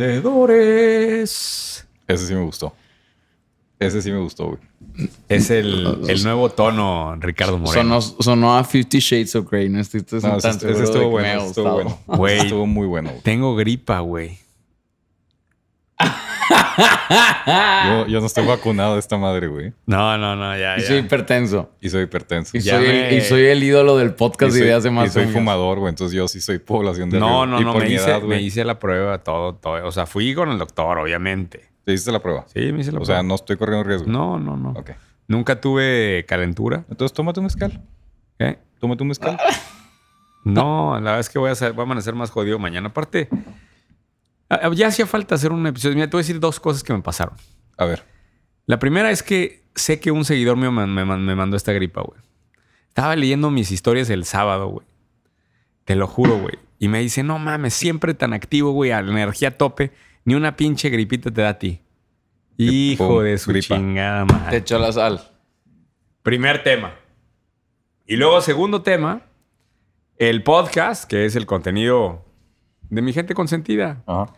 Emprendedores. Ese sí me gustó. Ese sí me gustó, güey. Es el, el nuevo tono, Ricardo Moreno. Sonó, sonó a Fifty Shades of Grey. No estoy, estoy No, ese, tan estuvo bueno. estuvo bueno. Güey. Estuvo muy bueno, güey. Tengo gripa, güey. Yo, yo no estoy vacunado de esta madre, güey. No, no, no, ya, Y ya. soy hipertenso. Y soy hipertenso. Y soy, me- el, y soy el ídolo del podcast Y soy, desde hace más y soy años. fumador, güey. Entonces yo sí soy población de No, no, Y no, por me mi hice, edad, me hice la prueba, todo, todo. O sea, fui con el doctor, obviamente. ¿Te hiciste la prueba? Sí, me hice la O sea, prueba. no estoy corriendo riesgo. No, no, no. Ok. Nunca tuve calentura. Entonces tómate un mezcal. ¿eh? Tómate un mezcal. No, la verdad es que voy a, ser- voy a amanecer más jodido mañana. Aparte, ya hacía falta hacer un episodio. Mira, te voy a decir dos cosas que me pasaron. A ver. La primera es que sé que un seguidor mío me, me- me mandó esta gripa, güey. Estaba leyendo mis historias el sábado, güey. Te lo juro, güey. Y me dice, no mames, siempre tan activo, güey, a la energía tope. Ni una pinche gripita te da a ti. Hijo pum, de su gripa. chingada Te echó la sal. Primer tema. Y luego, segundo tema, el podcast, que es el contenido de mi gente consentida. Ajá.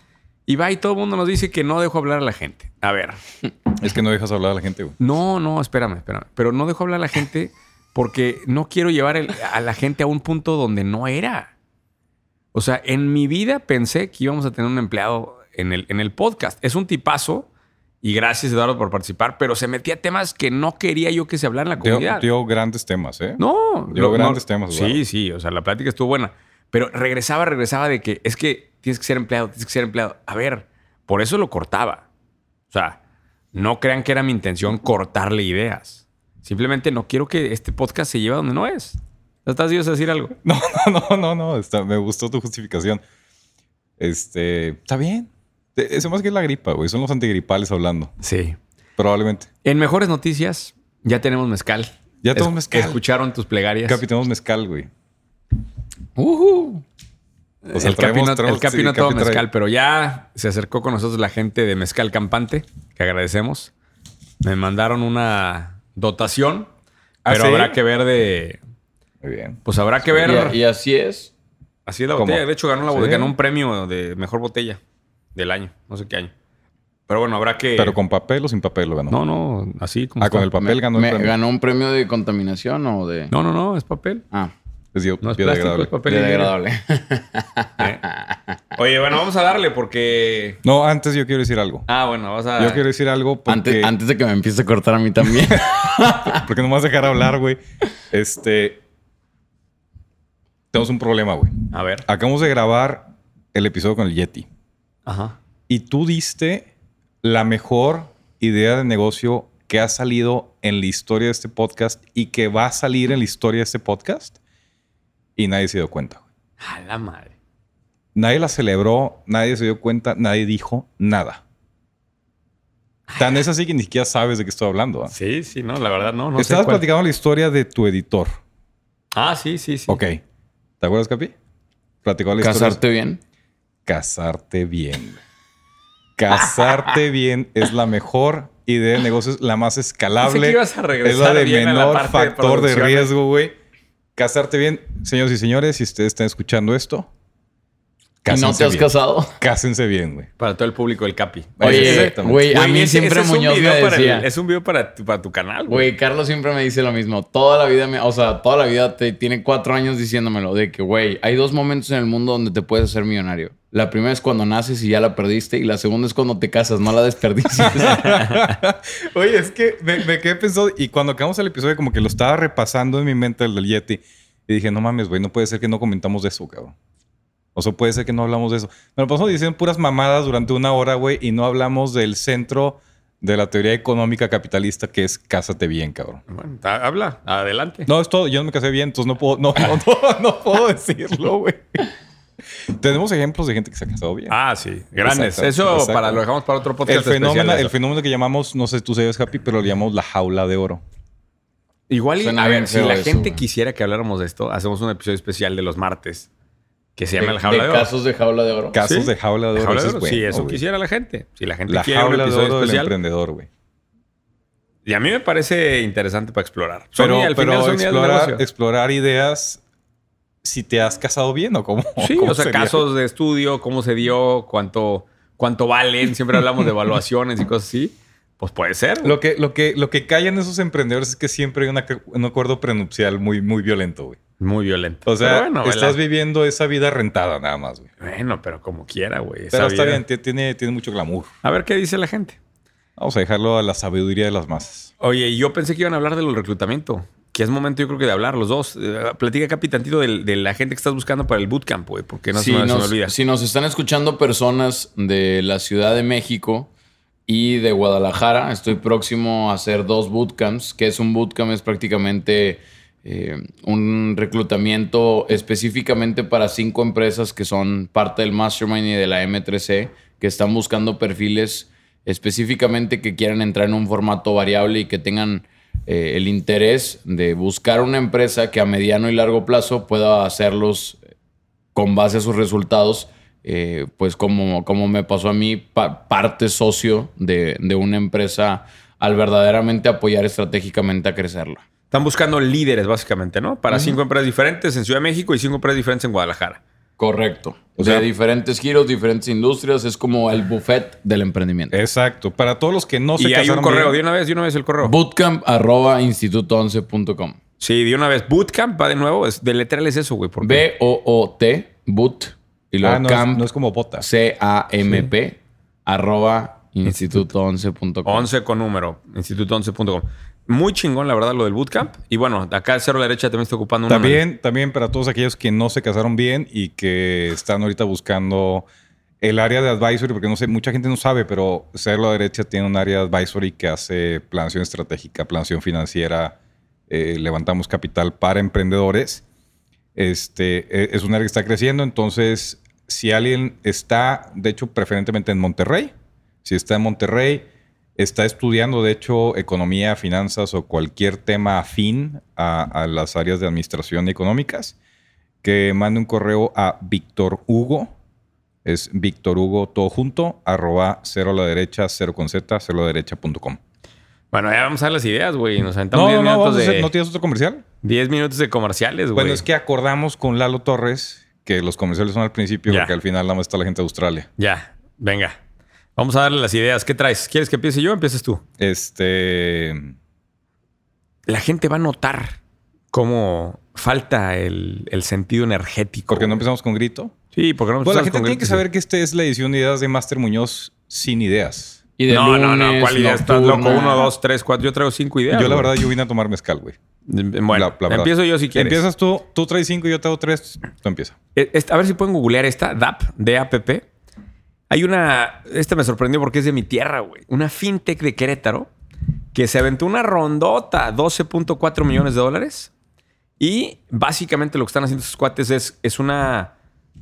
Y va y todo el mundo nos dice que no dejo hablar a la gente. A ver, Es que no dejas hablar a la gente, güey. no, no, espérame, espérame. Pero no dejo hablar a la gente porque no quiero llevar el- a la gente a un punto donde no era. O sea, en mi vida pensé que íbamos a tener un empleado en el, en el podcast. Es un tipazo. Y gracias, Eduardo, por participar. Pero se metía a temas que no quería yo que se hablara en la Dio, comunidad. dio grandes temas, ¿eh? No, Dio lo- grandes no- temas, Sí, Eduardo. sí, o sea, la plática estuvo buena. Pero regresaba, regresaba de que es que tienes que ser empleado, tienes que ser empleado. A ver, por eso lo cortaba. O sea, no crean que era mi intención cortarle ideas. Simplemente no quiero que este podcast se lleve a donde no es. ¿Estás ibas a decir algo? No, no, no, no, no. Está, me gustó tu justificación. Este, está bien. E- Eso más que es la gripa, güey. Son los antigripales hablando. Sí. Probablemente. En mejores noticias, ya tenemos mezcal. Ya tenemos mezcal. Escucharon tus plegarias. Capi, tenemos mezcal, güey. O sea, el traemos- Capi no, traemos- el Capi sí, no toma Capi trae- mezcal, pero ya se acercó con nosotros la gente de Mezcal Campante, que agradecemos. Me mandaron una dotación, ¿Ah, pero sí? habrá que ver de... Muy bien. Pues habrá que ver... Y, y así es. así es la ¿Cómo? botella. De hecho, ganó, la, Sí. ganó un premio de mejor botella del año. No sé qué año. Pero bueno, habrá que... Pero con papel o sin papel lo ganó. No, no, así como... Ah, con el papel ganó el Me- premio. ¿Ganó un premio de contaminación o de...? No, no, no, es papel. Ah, Es bio- No es plástico, es papel. higiénico. biodegradable. ¿Eh? Oye, bueno, vamos a darle porque... No, antes yo quiero decir algo. Ah, bueno, vas a... Yo quiero decir algo porque, antes, antes de que me empiece a cortar a mí también. porque no me vas a dejar hablar, güey. Este. Tenemos un problema, güey. A ver. Acabamos de grabar el episodio con el Yeti. Ajá. Y tú diste la mejor idea de negocio que ha salido en la historia de este podcast y que va a salir en la historia de este podcast. Y nadie se dio cuenta. güey. A la madre. Nadie la celebró, nadie se dio cuenta, nadie dijo nada. Tan es así que ni siquiera sabes de qué estoy hablando. ¿ah? Sí, sí, no, la verdad no. no Estabas platicando la historia de tu editor. Ah, sí, sí, sí. Ok. ¿Te acuerdas, Capi? Platicó la historia. ¿Casarte bien? Casarte bien. Casarte bien es la mejor idea de negocios, la más escalable. Pensé que ibas a regresar es la de bien a la menor parte factor de, riesgo, güey. Casarte bien, señores y señores, si ustedes están escuchando esto, ¿Y no cásense te has bien. casado? Cásense bien, güey. Para todo el público del Capi. Oye, Exactamente. güey, a mí ese- siempre ese es un Muñoz me video para el- decía... es un video para tu, para tu canal, güey. Güey, Carlos siempre me dice lo mismo. Toda la vida, me, o sea, toda la vida te, tiene cuatro años diciéndomelo. De que, güey, hay dos momentos en el mundo donde te puedes hacer millonario. La primera es cuando naces y ya la perdiste. Y la segunda es cuando te casas, no la desperdicies. Oye, es que me, me quedé pensando, y cuando acabamos el episodio, como que lo estaba repasando en mi mente el del Yeti, y dije, no mames, güey, no puede ser que no comentamos de eso, cabrón. O sea, puede ser que no hablamos de eso. Me lo pasamos diciendo puras mamadas durante una hora, güey, y no hablamos del centro de la teoría económica capitalista, que es cásate bien, cabrón. Bueno, habla, adelante. No, es todo. Yo no me casé bien, entonces no puedo, no, no, no, no puedo decirlo, güey. Tenemos ejemplos de gente que se ha casado bien. Ah, sí, grandes. Exacto, Eso exacto. para lo dejamos para otro podcast. el, fenómeno, especial de el eso. fenómeno que llamamos, no sé si tú sabes, Happy, pero lo llamamos la jaula de oro. Igual, y, a ver, si la eso, gente güey. quisiera que habláramos de esto, hacemos un episodio especial de los martes que se de, llama El Jaula de, de Oro. casos de jaula de oro. Casos Sí. de jaula de oro. Jaula de es Oro, sí, eso güey. quisiera la gente. Si la gente La quiere un jaula de oro del especial. emprendedor, güey. Y a mí me parece interesante para explorar. Pero, al pero final de explorar ideas si te has casado bien o cómo. Sí, cómo o sea, sería. casos de estudio, cómo se dio, cuánto, cuánto valen. Siempre hablamos de evaluaciones y cosas así. Pues puede ser. Lo que, lo, que, lo que callan esos emprendedores es que siempre hay una- un acuerdo prenupcial muy, muy violento, güey. Muy violento. O sea, bueno, estás viviendo esa vida rentada nada más, güey. Bueno, pero como quiera, güey. Pero está vida. bien, ti- tiene, tiene mucho glamour. A ver qué dice la gente. Vamos a dejarlo a la sabiduría de las masas. Oye, yo pensé que iban a hablar del reclutamiento. Que es momento, yo creo que de hablar los dos. Eh, platica, Capi, tantito de, la gente que estás buscando para el bootcamp, güey. Porque no se si, me, se me nos, olvida. si nos están escuchando personas de la Ciudad de México y de Guadalajara, estoy próximo a hacer dos bootcamps, que es un bootcamp es prácticamente eh, un reclutamiento específicamente para cinco empresas que son parte del Mastermind y de la M3C, que están buscando perfiles específicamente que quieran entrar en un formato variable y que tengan eh, el interés de buscar una empresa que a mediano y largo plazo pueda hacerlos con base a sus resultados, eh, pues como, como me pasó a mí, pa- parte socio de, de una empresa al verdaderamente apoyar estratégicamente a crecerla. Están buscando líderes, básicamente, ¿no? Para cinco empresas diferentes en Ciudad de México y cinco empresas diferentes en Guadalajara. Correcto. O sea- de diferentes giros, diferentes industrias, es como el buffet del emprendimiento. Exacto. Para todos los que no se y hay un casaron correo, bien- de una vez, de una vez el correo. Bootcamp arroba instituto11.com. sí, de una vez. Bootcamp va de nuevo. Es, deletreales eso, güey. B-O-O-T, boot, y luego Ah, no, es, camp, no es como botas. C-A-M-P, arroba instituto11.com. 11 con número, instituto11.com. Muy chingón, la verdad, lo del bootcamp. Y bueno, acá el cero la derecha también está ocupando una. También, también para todos aquellos que no se casaron bien y que están ahorita buscando el área de advisory, porque no sé, mucha gente no sabe, pero Cero a la derecha tiene un área de advisory que hace planación estratégica, planación financiera, eh, levantamos capital para emprendedores. Este eh, es un área que está creciendo, entonces si alguien está, de hecho, preferentemente en Monterrey, si está en Monterrey, está estudiando, de hecho, economía, finanzas o cualquier tema afín a, a las áreas de administración económicas, que mande un correo a Víctor Hugo, es Víctor Hugo todo junto, arroba cero a la derecha, cero con z, cero a la derecha.com. Bueno, ya vamos a ver las ideas, güey. Nos aventamos No, 10 no, no, minutos vamos a hacer- de... ¿no tienes otro comercial? 10 minutos de comerciales, güey. Bueno, es que acordamos con Lalo Torres que los comerciales son al principio, Ya. porque al final nada más está la gente de Australia. Ya, venga. Vamos a darle las ideas. ¿Qué traes? ¿Quieres que empiece yo o empieces tú? Este. La gente va a notar cómo falta el, el sentido energético. ¿Por qué no empezamos con grito? Sí, porque no Bueno, la empezamos gente con tiene que saber que esta es la edición de ideas de Master Muñoz sin ideas. Y de no, no, no. ¿Cuál idea? Estás loco. Uno, dos, tres, cuatro. Yo traigo cinco ideas. yo, la güey. verdad, yo vine a tomar mezcal, güey. Bueno, La- la verdad. empiezo yo si quieres. Empiezas tú, tú traes cinco, yo traigo tres, tú empieza. Esta- a ver si pueden googlear esta, DAP, D-A-P-P. Hay una, esta me sorprendió porque es de mi tierra, güey. Una fintech de Querétaro que se aventó una rondota, 12.4 millones de dólares. Y básicamente lo que están haciendo estos cuates es, es una,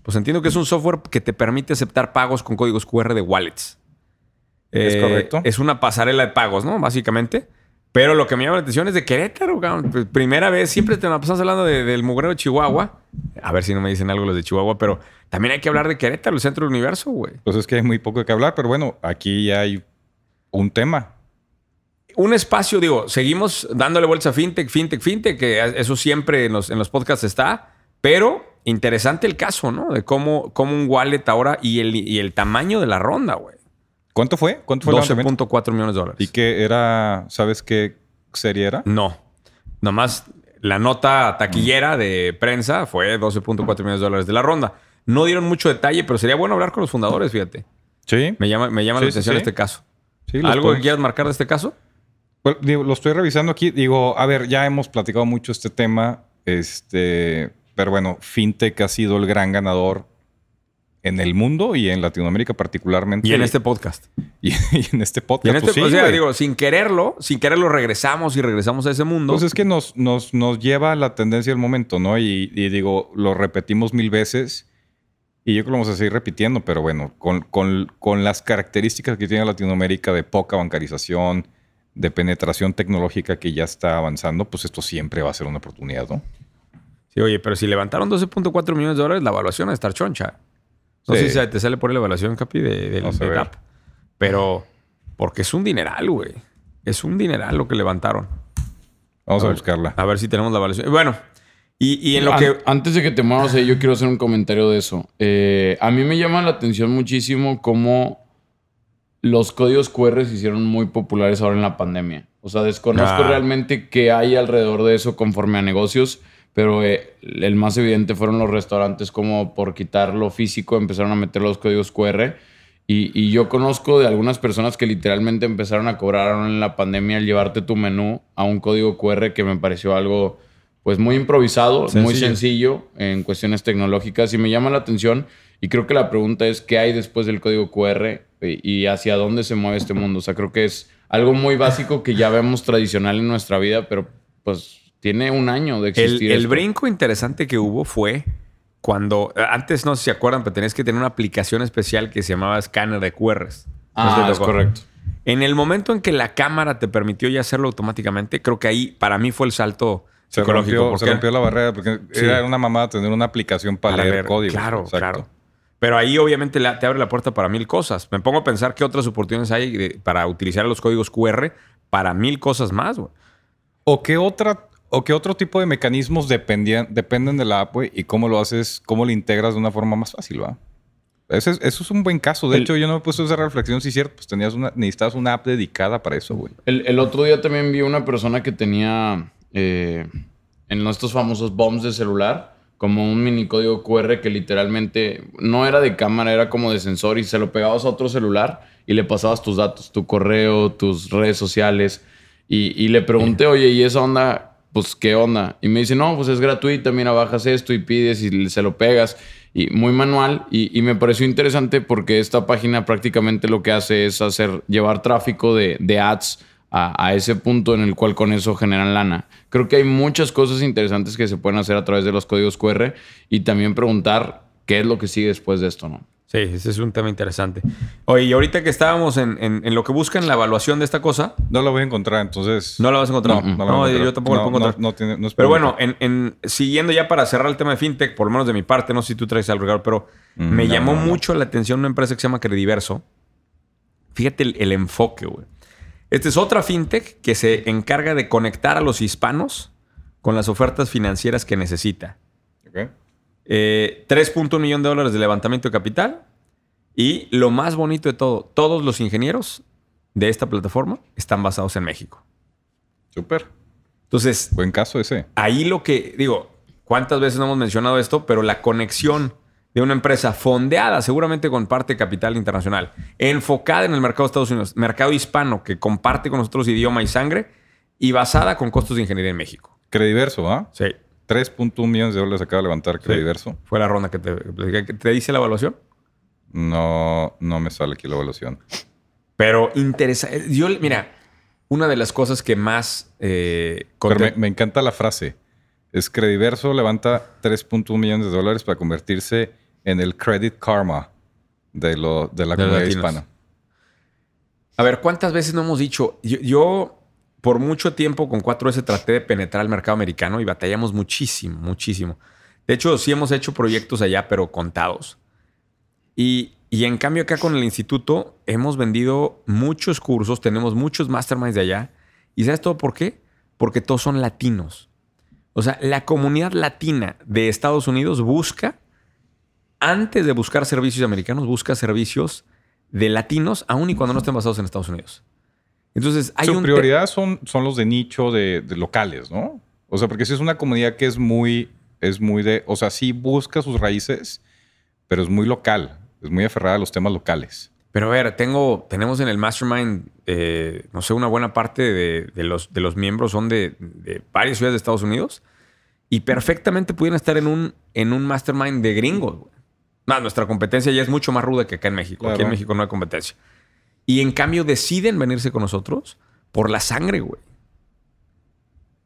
pues entiendo que es un software que te permite aceptar pagos con códigos QR de wallets. Es correcto. Es una pasarela de pagos, ¿no? Básicamente. Pero lo que me llama la atención es de Querétaro, cabrón. P- Primera vez, siempre te pasamos hablando de- del mugrero de Chihuahua. A ver si no me dicen algo los de Chihuahua, pero también hay que hablar de Querétaro, el centro del universo, güey. Pues es que hay muy poco que hablar, pero bueno, aquí ya hay un tema. Un espacio, digo, seguimos dándole vueltas a fintech, fintech, fintech, que eso siempre en los, en los podcasts está, pero interesante el caso, ¿no? De cómo, cómo un wallet ahora y el, y el tamaño de la ronda, güey. ¿Cuánto fue? ¿Cuánto fue el levantamiento? 12.4 millones de dólares. ¿Y qué era? ¿Sabes qué serie era? No. Nomás la nota taquillera de prensa fue 12.4 millones de dólares de la ronda. No dieron mucho detalle, pero sería bueno hablar con los fundadores, fíjate. Sí. Me llama, me llama la Sí, atención sí. este caso. sí ¿Algo que quieras marcar de este caso? Bueno, digo, lo estoy revisando aquí. Digo, a ver, ya hemos platicado mucho este tema. Este, pero bueno, FinTech ha sido el gran ganador en el mundo y en Latinoamérica particularmente. Y en este podcast. y, y en este podcast. Y en este, pues sí, o sea, digo, sin quererlo, sin quererlo regresamos y regresamos a ese mundo. Pues es que nos, nos, nos lleva a la tendencia del momento, ¿no? Y, y digo, lo repetimos mil veces y yo creo que lo vamos a seguir repitiendo, pero bueno, con, con- con las características que tiene Latinoamérica de poca bancarización, de penetración tecnológica que ya está avanzando, pues esto siempre va a ser una oportunidad, ¿no? Sí, oye, pero si levantaron 12.4 millones de dólares, la evaluación va a estar choncha. No Sí. sé si te sale por la evaluación, Capi, de, del- app. Pero, porque es un dineral, güey. Es un dineral lo que levantaron. Vamos a, ver, buscarla. A ver si tenemos la evaluación. Bueno, Y, y en lo An- que... Antes de que te muevas ahí, yo quiero hacer un comentario de eso. Eh, a mí me llama la atención muchísimo cómo los códigos QR se hicieron muy populares ahora en la pandemia. O sea, desconozco Ah. realmente qué hay alrededor de eso conforme a negocios, pero eh, el más evidente fueron los restaurantes como por quitar lo físico empezaron a meter los códigos QR. Y, y yo conozco de algunas personas que literalmente empezaron a cobrar en la pandemia al llevarte tu menú a un código QR que me pareció algo pues muy improvisado, muy Sencillo. sencillo en cuestiones tecnológicas y me llama la atención y creo que la pregunta es qué hay después del código QR y, y hacia dónde se mueve este mundo. O sea, creo que es algo muy básico que ya vemos tradicional en nuestra vida, pero pues tiene un año de existir. el brinco interesante que hubo fue cuando... Antes no sé si se acuerdan, pero tenías que tener una aplicación especial que se llamaba escáner de QRs. No sé si Ah, es correcto. En el momento en que la cámara te permitió ya hacerlo automáticamente, creo que ahí para mí fue el salto Se psicológico. rompió, porque se rompió la barrera porque Sí. era una mamada tener una aplicación para, para leer, leer- código. Claro, claro. Pero ahí obviamente te abre la puerta para mil cosas. Me pongo a pensar qué otras oportunidades hay de- para utilizar los códigos QR para mil cosas más, güey. ¿O qué otra o qué otro tipo de mecanismos dependían, dependen de la app, güey, y cómo lo haces, cómo lo integras de una forma más fácil, ¿va? Ese es- eso es un buen caso. De El- hecho, yo no me he puesto esa reflexión, si es cierto, pues tenías una, necesitabas una app dedicada para eso, güey. El, el otro día también vi una persona que tenía eh, en estos famosos bombs de celular como un mini código QR que literalmente no era de cámara, era como de sensor y se lo pegabas a otro celular y le pasabas tus datos, tu correo, tus redes sociales. Y, y le pregunté, oye, ¿y esa onda? Pues, ¿qué onda? Y me dice, no, pues es gratuita, mira, bajas esto y pides y se lo pegas. Y muy manual. Y, y me pareció interesante porque esta página prácticamente lo que hace es hacer, llevar tráfico de, de ads a, a ese punto en el cual con eso generan lana. Creo que hay muchas cosas interesantes que se pueden hacer a través de los códigos QR y también preguntar qué es lo que sigue después de esto, ¿no? Sí, ese es un tema interesante. Oye, y ahorita que estábamos en, en- en lo que buscan la evaluación de esta cosa, No lo voy a encontrar, entonces. no la vas a encontrar. No, No, no la encontrar. yo tampoco la No, puedo encontrar. no, no tiene- pero bueno, en, en- siguiendo ya para cerrar el tema de fintech, por lo menos de mi parte, no sé si tú traes algo, Ricardo, pero Mm, me no, llamó no, no. mucho la atención una empresa que se llama Crediverso. Fíjate el, el enfoque, güey. Esta es otra fintech que se encarga de conectar a los hispanos con las ofertas financieras que necesita. Ok. Eh, 3.1 millón de dólares de levantamiento de capital. Y lo más bonito de todo, todos los ingenieros de esta plataforma están basados en México. Súper. Entonces, Buen caso ese. ahí lo que digo, ¿cuántas veces no hemos mencionado esto? Pero la conexión de una empresa fondeada, seguramente con parte de capital internacional, enfocada en el mercado de Estados Unidos, mercado hispano que comparte con nosotros idioma y sangre y basada con costos de ingeniería en México. Crediverso, ¿ah? Sí, 3.1 millones de dólares acaba de levantar Crediverso. fue la ronda que te, que te dice la evaluación. No, no me sale aquí la evaluación. Pero interesante. Yo, mira, una de las cosas que más. eh, Pero me, me encanta la frase. Es Crediverso levanta 3.1 millones de dólares para convertirse en el Credit Karma de, lo, de la De comunidad hispana. A ver, ¿cuántas veces no hemos dicho? Yo, yo, por mucho tiempo con 4S traté de penetrar el mercado americano y batallamos muchísimo, muchísimo. De hecho, sí hemos hecho proyectos allá, pero contados. Y, y en cambio acá con el instituto hemos vendido muchos cursos, tenemos muchos masterminds de allá. ¿Y sabes todo por qué? Porque todos son latinos. O sea, la comunidad latina de Estados Unidos busca, antes de buscar servicios americanos, busca servicios de latinos, aun y cuando no estén basados en Estados Unidos. Entonces, hay Su un... prioridad son, son los de nicho de, de locales, ¿no? O sea, porque si es una comunidad que es muy, es muy de, o sea, sí busca sus raíces, pero es muy local, es muy aferrada a los temas locales. Pero a ver, tengo, tenemos en el Mastermind, eh, no sé, una buena parte de, de los, de los miembros son de, de varias ciudades de Estados Unidos y perfectamente pudieran estar en un, en un Mastermind de gringos. Más, nuestra competencia ya es mucho más ruda que acá en México. Aquí en Claro. México no hay competencia. Y en cambio deciden venirse con nosotros por la sangre, güey.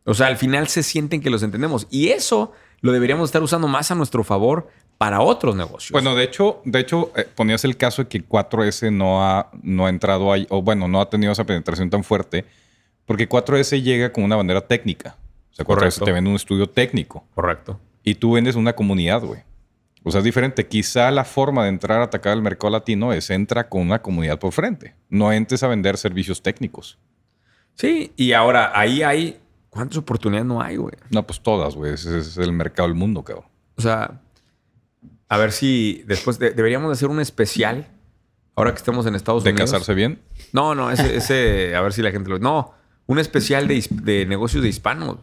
O sea, al final se sienten que los entendemos. Y eso lo deberíamos estar usando más a nuestro favor para otros negocios. Bueno, de hecho, de hecho eh, ponías el caso de que 4S no ha, no ha entrado ahí, o bueno, no ha tenido esa penetración tan fuerte, porque 4S llega con una bandera técnica. O sea, 4S Correcto. te vende un estudio técnico Correcto. y tú vendes una comunidad, güey. O sea, es diferente. Quizá la forma de entrar a atacar el mercado latino es entra con una comunidad por frente. No entres a vender servicios técnicos. Sí, y ahora ahí hay ¿Cuántas oportunidades no hay, güey? No, pues todas, güey. Ese es el mercado del mundo, cabrón. O sea, a ver si después de- deberíamos de hacer un especial ahora que estemos en Estados De Unidos. casarse bien. No, no, ese, ese, a ver si la gente lo. No, un especial de, de negocios de hispanos.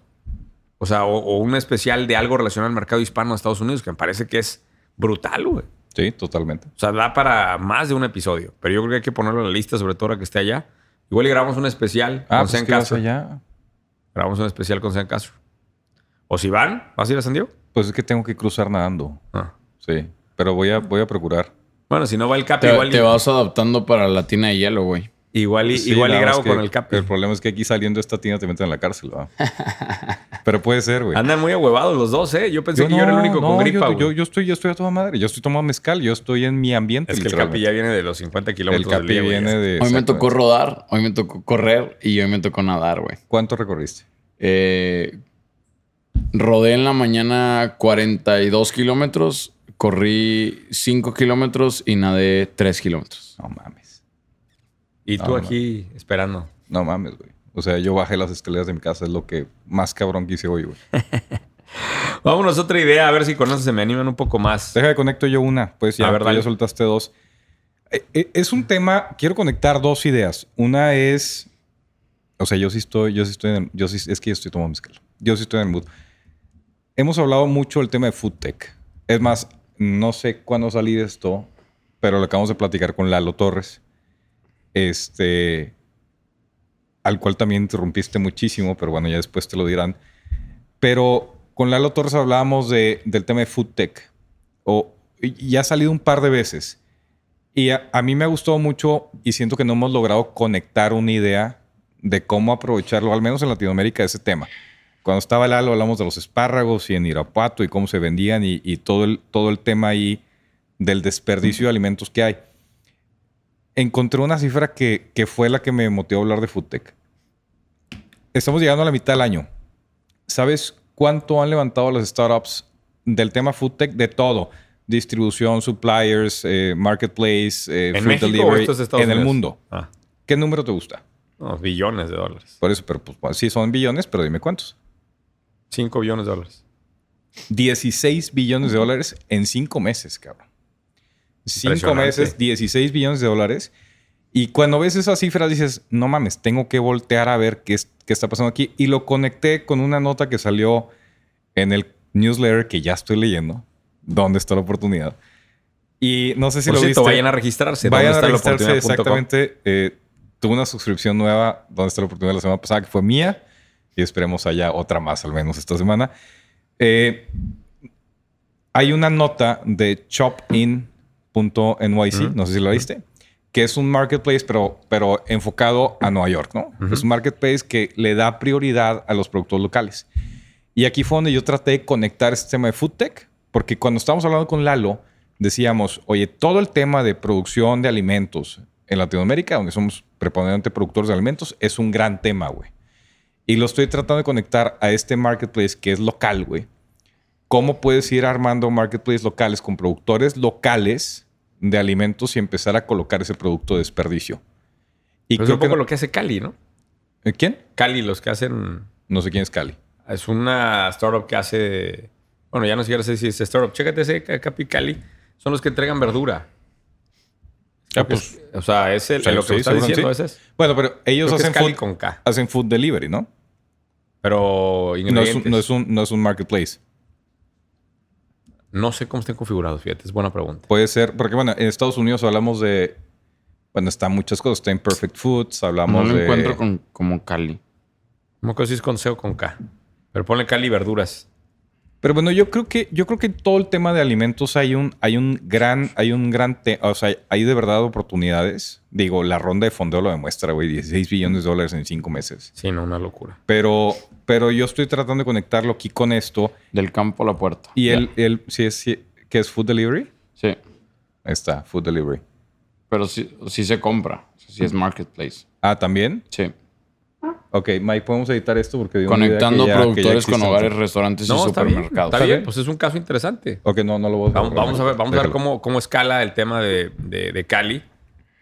O sea, o, o un especial de algo relacionado al mercado hispano de Estados Unidos, que me parece que es brutal, güey. Sí, totalmente. O sea, da para más de un episodio. Pero yo creo que hay que ponerlo en la lista, sobre todo ahora que esté allá. Igual y grabamos un especial Ah, con pues vas Castro. allá. Grabamos un especial con Sean Castro. O si van, ¿vas a ir a San Diego? Pues es que tengo que cruzar nadando. Ah. Sí. Pero voy a, voy a procurar. Bueno, si no va el Capi, Te, igual, y- te vas adaptando para la tina de hielo, güey. Igual, y, Sí, igual y grabo que con el Capi. El problema es que aquí saliendo de esta tienda te meten en la cárcel, ¿verdad? Pero puede ser, güey. Andan muy ahuevados los dos, ¿eh? Yo pensé que yo era el no, único con gripa, yo, yo, yo estoy, yo estoy a toda madre. Yo estoy tomando mezcal. Yo estoy en mi ambiente. Es que el. Capi ya viene de los 50 El kilómetros del Capi día, viene de. Hoy me tocó rodar, hoy me tocó correr y hoy me tocó nadar, güey. ¿Cuánto recorriste? Eh, rodé en la mañana 42 kilómetros, corrí 5 kilómetros y nadé 3 kilómetros. No mames. Y tú No, no. aquí esperando. No mames, güey. O sea, yo bajé las escaleras de mi casa. Es lo que más cabrón que hice hoy, güey. Vámonos otra idea, a ver si con eso se me animan un poco más. Deja de conecto yo una. Pues ya, A ver, tú dale. ya soltaste dos. Eh, eh, Es un tema, quiero conectar dos ideas. Una es, o sea, yo sí estoy, yo sí estoy, en, yo sí, es que yo estoy tomando mezcal. Yo sí estoy en el mood. Hemos hablado mucho del tema de food tech. Es más, no sé cuándo salí de esto, pero lo acabamos de platicar con Lalo Torres. Este, al cual también interrumpiste muchísimo, pero bueno, ya después te lo dirán. Pero con Lalo Torres hablábamos de, del tema de food tech. O, y ya ha salido un par de veces. Y a, a mí me ha gustado mucho y siento que no hemos logrado conectar una idea de cómo aprovecharlo, al menos en Latinoamérica, ese tema. Cuando estaba Lalo hablamos de los espárragos y en Irapuato y cómo se vendían y, y todo, el, todo el tema ahí del desperdicio de alimentos que hay. Encontré una cifra que, que fue la que me motivó a hablar de Foodtech. Estamos llegando a la mitad del año. ¿Sabes cuánto han levantado las startups del tema Foodtech? De todo. Distribución, suppliers, eh, marketplace, eh, ¿En food México delivery. en el mundo. Ah, ¿Qué número te gusta? no, billones de dólares. Por eso, pero pues sí son billones, pero dime cuántos. 5 billones de dólares. 16 billones de dólares en cinco meses, cabrón. Cinco meses, 16 billones de dólares. Y cuando ves esas cifras dices, no mames, tengo que voltear a ver qué, es- qué está pasando aquí. Y lo conecté con una nota que salió en el newsletter que ya estoy leyendo. ¿Dónde está la oportunidad? Y no sé si Por lo cierto, viste. vayan a registrarse. Vayan a ¿Dónde registrarse exactamente. Eh, tuve una suscripción nueva, donde está la oportunidad la semana pasada, que fue mía. Y esperemos haya otra más, al menos esta semana. Eh, hay una nota de chopin.nyc, Ujú. no sé si la viste, que es un marketplace, pero, pero enfocado a Nueva York, ¿no? Es un marketplace que le da prioridad a los productos locales. Y aquí fue donde yo traté de conectar este tema de food tech, porque cuando estábamos hablando con Lalo, decíamos, oye, todo el tema de producción de alimentos en Latinoamérica, donde somos preponderante productores de alimentos, es un gran tema, güey. Y lo estoy tratando de conectar a este marketplace que es local, güey. ¿Cómo puedes ir armando marketplaces locales con productores locales de alimentos y empezar a colocar ese producto de desperdicio? Y Pero es creo un que poco no- lo que hace Cali, ¿no? ¿Eh, ¿Quién? Cali, los que hacen. No sé quién es Cali. Es una startup que hace. Bueno, ya no sé si es startup. Chécate ese Capi Cali. Son los que entregan verdura. Ah, pues, O sea, es el, lo que sí, seguro, diciendo. sí. Es. Bueno, pero ellos que es hacen Cali food, con K. hacen food delivery, ¿no? Pero No es, un, es un, no es un marketplace. No sé cómo estén configurados, fíjate. Es buena pregunta. Puede ser, porque bueno, en Estados Unidos hablamos de. Bueno, están muchas cosas. Está en Perfect Foods, No hablamos lo de. encuentro con, como Cali. No sé si es con C o con K. Pero ponle Cali verduras. Pero bueno, yo creo que yo creo que todo el tema de alimentos hay un hay un gran hay un gran te- o sea, hay, de verdad oportunidades. Digo, la ronda de fondeo lo demuestra, güey, 16 billones de dólares en cinco meses. Sí, no, una locura. Pero pero yo estoy tratando de conectarlo aquí con esto Del campo a la puerta. y Ya. el el si es si- que es food delivery. Sí. Ahí está, food delivery. Pero sí, sí se compra. Sí es marketplace. Ah, también. Sí. Ok, Mike, podemos editar esto porque dio una idea Conectando que ya- que productores con existe. hogares, restaurantes y No, está bien. supermercados. Está bien, bien. pues es un caso interesante. Ok, no, no lo voy a Vamos, vamos a ver, vamos a ver cómo, cómo escala el tema de, de- de Cali.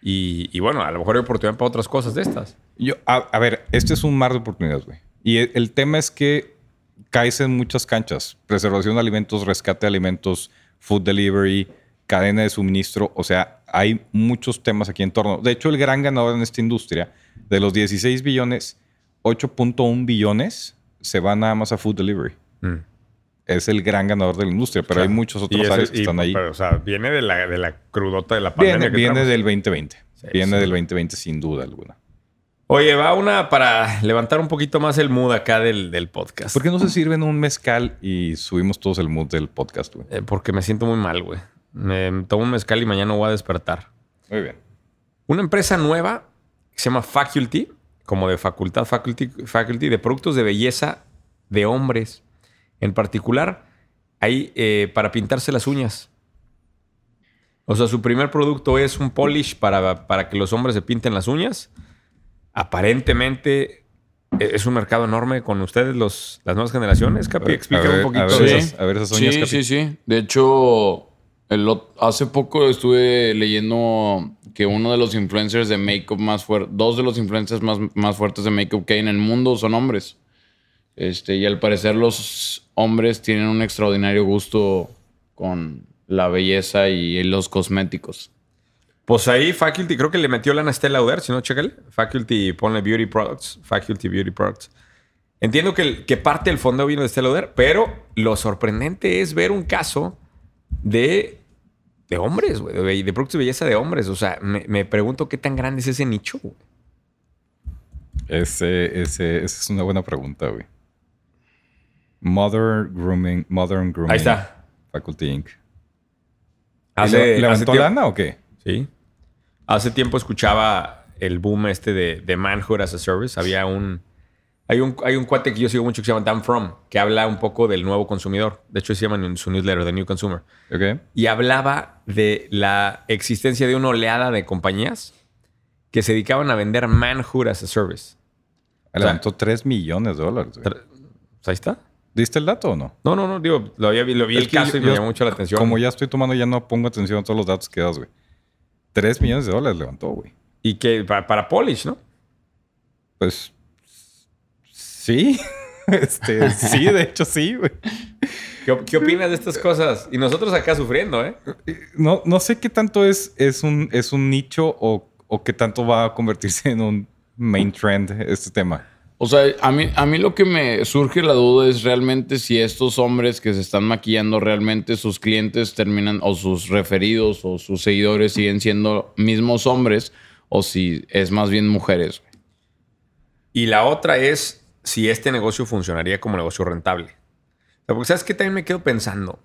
Y, y bueno, a lo mejor hay oportunidad para otras cosas de estas. Yo, a, a ver, este es un mar de oportunidades, güey. Y el, el tema es que caes en muchas canchas. Preservación de alimentos, rescate de alimentos, food delivery, cadena de suministro. O sea, hay muchos temas aquí en torno. De hecho, el gran ganador en esta industria, de los 16 billones, 8.1 billones se van nada más a food delivery. Mm. Es el gran ganador de la industria, pero hay muchos otros ese- áreas que y, están ahí. pero, o sea, viene de la, de la crudota de la pandemia. Viene, que viene traemos. del 2020. Sí, viene sí. del 2020 sin duda alguna. Oye, va una para levantar un poquito más el mood acá del, del podcast. ¿Por qué no se sirven un mezcal y subimos todos el mood del podcast, güey? Eh, porque me siento muy mal, güey. Me tomo un mezcal y mañana voy a despertar. Muy bien. Una empresa nueva que se llama Faculty, como de facultad, Faculty, Faculty de productos de belleza de hombres. En particular, hay eh, para pintarse las uñas. O sea, su primer producto es un polish para, para que los hombres se pinten las uñas. Aparentemente eh, es un mercado enorme con ustedes, los, las nuevas generaciones. Capi, A explícame ver, un poquito. a ver Sí. esas, a ver esas uñas, Sí, Capi. sí, sí. De hecho, hace poco estuve leyendo que uno de los influencers de makeup más fuertes, dos de los influencers más, más fuertes de makeup que hay en el mundo son hombres. Este, y al parecer los hombres tienen un extraordinario gusto con la belleza y los cosméticos. Pues ahí Faculty, creo que le metió lana a Stella Lauder, si no, chécale. Faculty, ponle Beauty Products. Faculty Beauty Products. Entiendo que, que parte del fondo vino de Stella Lauder, pero lo sorprendente es ver un caso de, de hombres, güey, de, de productos de belleza de hombres. O sea, me, me pregunto qué tan grande es ese nicho, güey. Ese, ese, esa es una buena pregunta, güey. Modern Grooming, Modern Grooming. Ahí está. Faculty Inc. ¿Y Hace, le- hace ¿Levantó tiempo- lana o qué? Sí. Hace tiempo escuchaba el boom este de, de Manhood as a Service. Había un hay, un... hay un cuate que yo sigo mucho que se llama Dan From, que habla un poco del nuevo consumidor. De hecho, se llama en su newsletter, The New Consumer. Ok. y hablaba de la existencia de una oleada de compañías que se dedicaban a vender manhood as a service. Levantó 3 millones de dólares. güey. Pues ahí está. ¿Diste el dato o no? No, no, no, digo, lo, había, lo vi Es el caso yo- y me llamó mucho la atención. Como ya estoy tomando, ya no pongo atención a todos los datos que das, güey. 3 millones de dólares levantó, güey. Y que para, para Polish, ¿no? Pues sí. Este, sí, de hecho sí, güey. ¿Qué, qué opinas de estas cosas? Y nosotros acá sufriendo, ¿eh? No, no sé qué tanto es, es, un, es un nicho o, o qué tanto va a convertirse en un main trend este tema. O sea, a mí, a mí lo que me surge la duda es realmente si estos hombres que se están maquillando realmente sus clientes terminan o sus referidos o sus seguidores siguen siendo mismos hombres o si es más bien mujeres. Y la otra es si este negocio funcionaría como negocio rentable. O sea, porque sabes que también me quedo pensando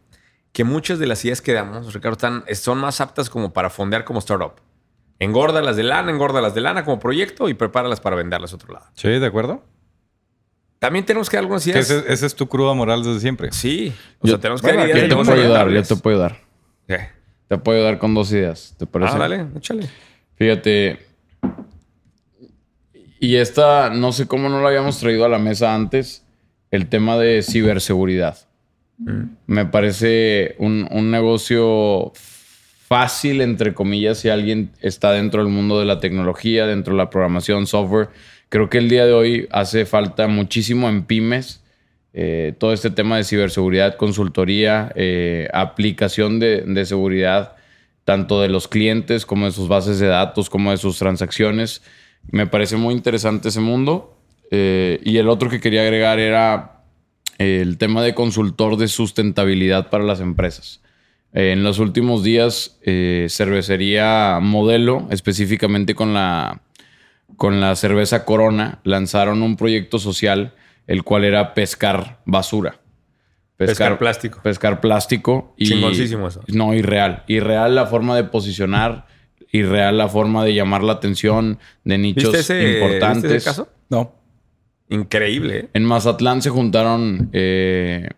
que muchas de las ideas que damos, Ricardo, están, son más aptas como para fondear como startup. Engorda las de lana, engorda las de lana como proyecto y prepáralas para venderlas a otro lado. Sí, ¿de acuerdo? También tenemos que dar algunas ideas. ese, ese es tu cruda moral desde siempre. Sí. O Yo- sea, tenemos que bueno, dar ideas Yo te puedo ayudar, yo te puedo ayudar. ¿Qué? Te puedo ayudar con dos ideas, ¿te parece? Ah, dale, échale. Fíjate. Y esta, no sé cómo no lo habíamos traído a la mesa antes, el tema de ciberseguridad. Me parece un, un negocio fácil, entre comillas, si alguien está dentro del mundo de la tecnología, dentro de la programación, software. Creo que el día de hoy hace falta muchísimo en pymes. eh, todo este tema de ciberseguridad, consultoría, eh, aplicación de, de seguridad, tanto de los clientes como de sus bases de datos, como de sus transacciones. Me parece muy interesante ese mundo. Eh, y el otro que quería agregar era el tema de consultor de sustentabilidad para las empresas. Eh, en los últimos días, eh, cervecería Modelo, específicamente con la, con la cerveza Corona, lanzaron un proyecto social, el cual era pescar basura. Pescar plástico. Pescar plástico. Y, Chingoncísimo eso. No, irreal. Irreal la forma de posicionar, irreal la forma de llamar la atención de nichos ¿Viste ese, importantes. ¿viste ese caso? No. Increíble, ¿eh? En Mazatlán se juntaron eh,